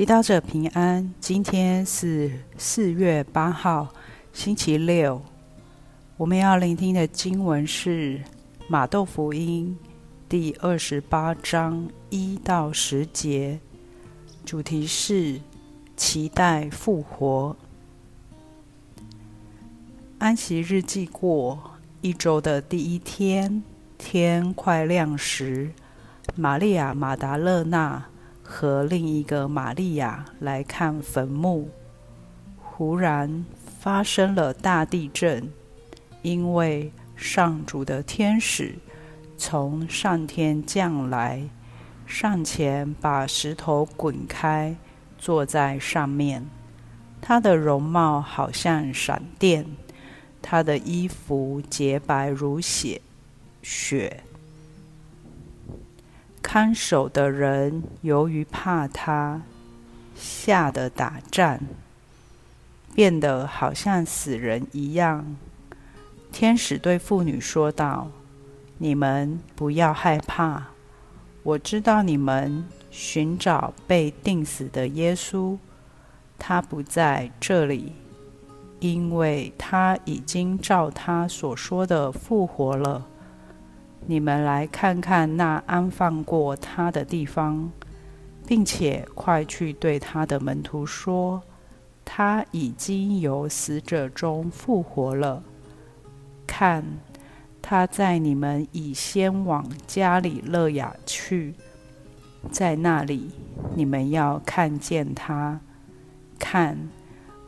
祈祷者平安。今天是四月八号，星期六。我们要聆听的经文是《马窦福音》第二十八章一到十节，主题是期待复活。安息日记过，一周的第一天，天快亮时，玛利亚·玛达勒纳和另一个玛利亚来看坟墓。忽然发生了大地震，因为上主的天使从上天降来，上前把石头滚开，坐在上面。他的容貌好像闪电。他的衣服洁白如血，雪。看守的人由于怕他，吓得打颤，变得好像死人一样。天使对妇女说道：“你们不要害怕，我知道你们寻找被钉死的耶稣，他不在这里。”因为他已经照他所说的复活了，你们来看看那安放过他的地方，并且快去对他的门徒说，他已经由死者中复活了。看，他在你们以先往加里勒亚去，在那里你们要看见他。看。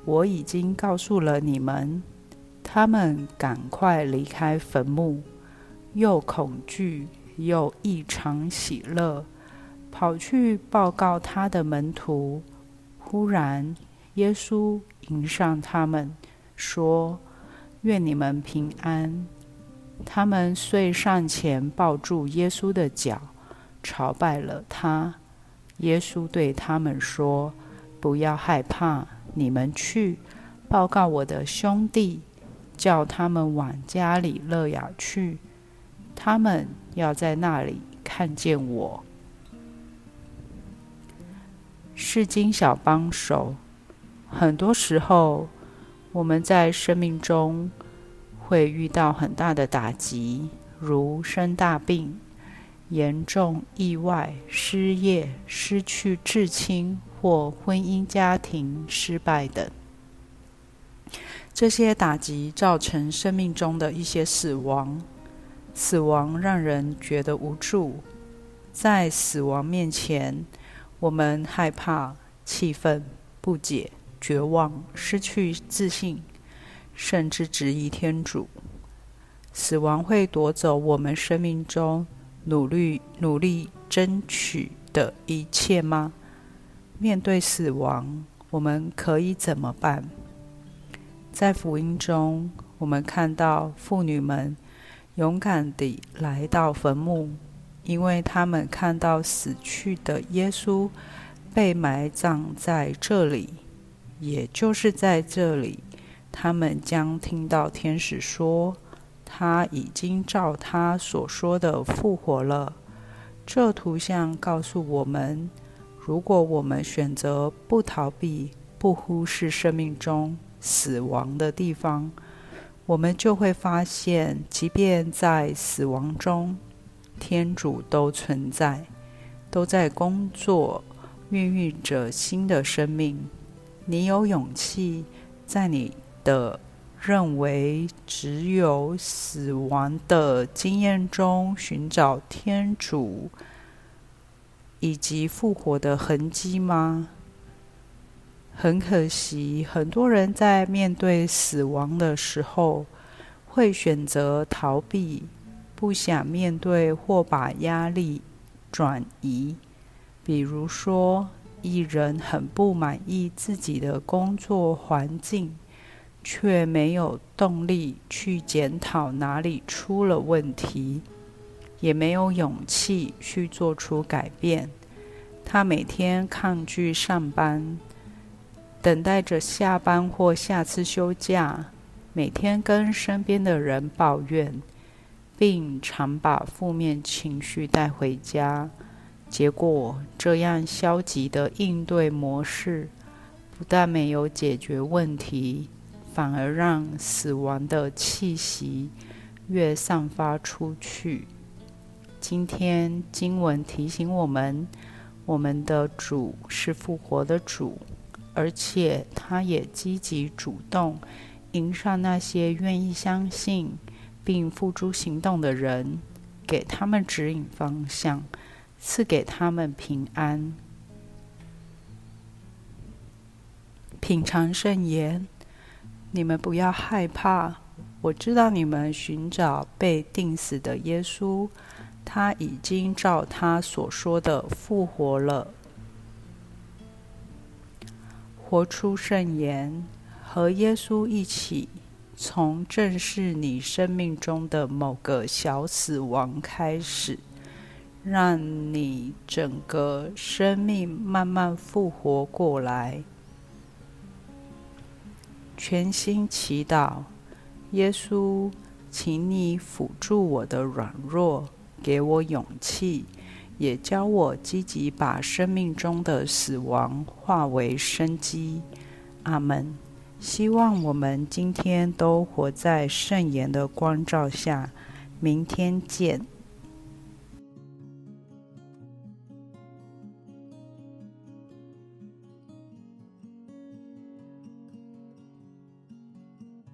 我已经告诉了你们，他们赶快离开坟墓，又恐惧又异常喜乐，跑去报告他的门徒。忽然，耶稣迎上他们，说：“愿你们平安。”他们遂上前抱住耶稣的脚，朝拜了他。耶稣对他们说：“不要害怕。”你们去报告我的兄弟，叫他们往加里肋亚去，他们要在那里看见我。圣经小帮手，很多时候我们在生命中会遇到很大的打击，如生大病、严重意外、失业、失去至亲。或婚姻家庭失败等，这些打击造成生命中的一些死亡。死亡让人觉得无助，在死亡面前，我们害怕、气愤、不解、绝望、失去自信，甚至质疑天主。死亡会夺走我们生命中努力、努力争取的一切吗？面对死亡，我们可以怎么办？在福音中，我们看到妇女们勇敢地来到坟墓，因为他们看到死去的耶稣被埋葬在这里，也就是在这里，他们将听到天使说：“他已经照他所说的复活了。”这图像告诉我们。如果我们选择不逃避、不忽视生命中死亡的地方，我们就会发现，即便在死亡中，天主都存在，都在工作，孕育着新的生命。你有勇气在你的认为只有死亡的经验中寻找天主以及复活的痕迹吗？很可惜，很多人在面对死亡的时候，会选择逃避，不想面对或把压力转移。比如说，一人很不满意自己的工作环境，却没有动力去检讨哪里出了问题。也没有勇气去做出改变。他每天抗拒上班，等待着下班或下次休假。每天跟身边的人抱怨，并常把负面情绪带回家，结果，这样消极的应对模式，不但没有解决问题，反而让死亡的气息越散发出去。今天经文提醒我们，我们的主是复活的主，而且他也积极主动迎上那些愿意相信并付诸行动的人，给他们指引方向。赐给他们平安。品尝圣言，你们不要害怕。我知道你们寻找被钉死的耶稣，他已经照他所说的复活了。活出圣言，和耶稣一起，从正视你生命中的某个小死亡开始。让你整个生命慢慢复活过来。全心祈祷，耶稣，请你辅助我的软弱，给我勇气，也教我积极把生命中的死亡化为生机。阿门。希望我们今天都活在圣言的光照下。明天见。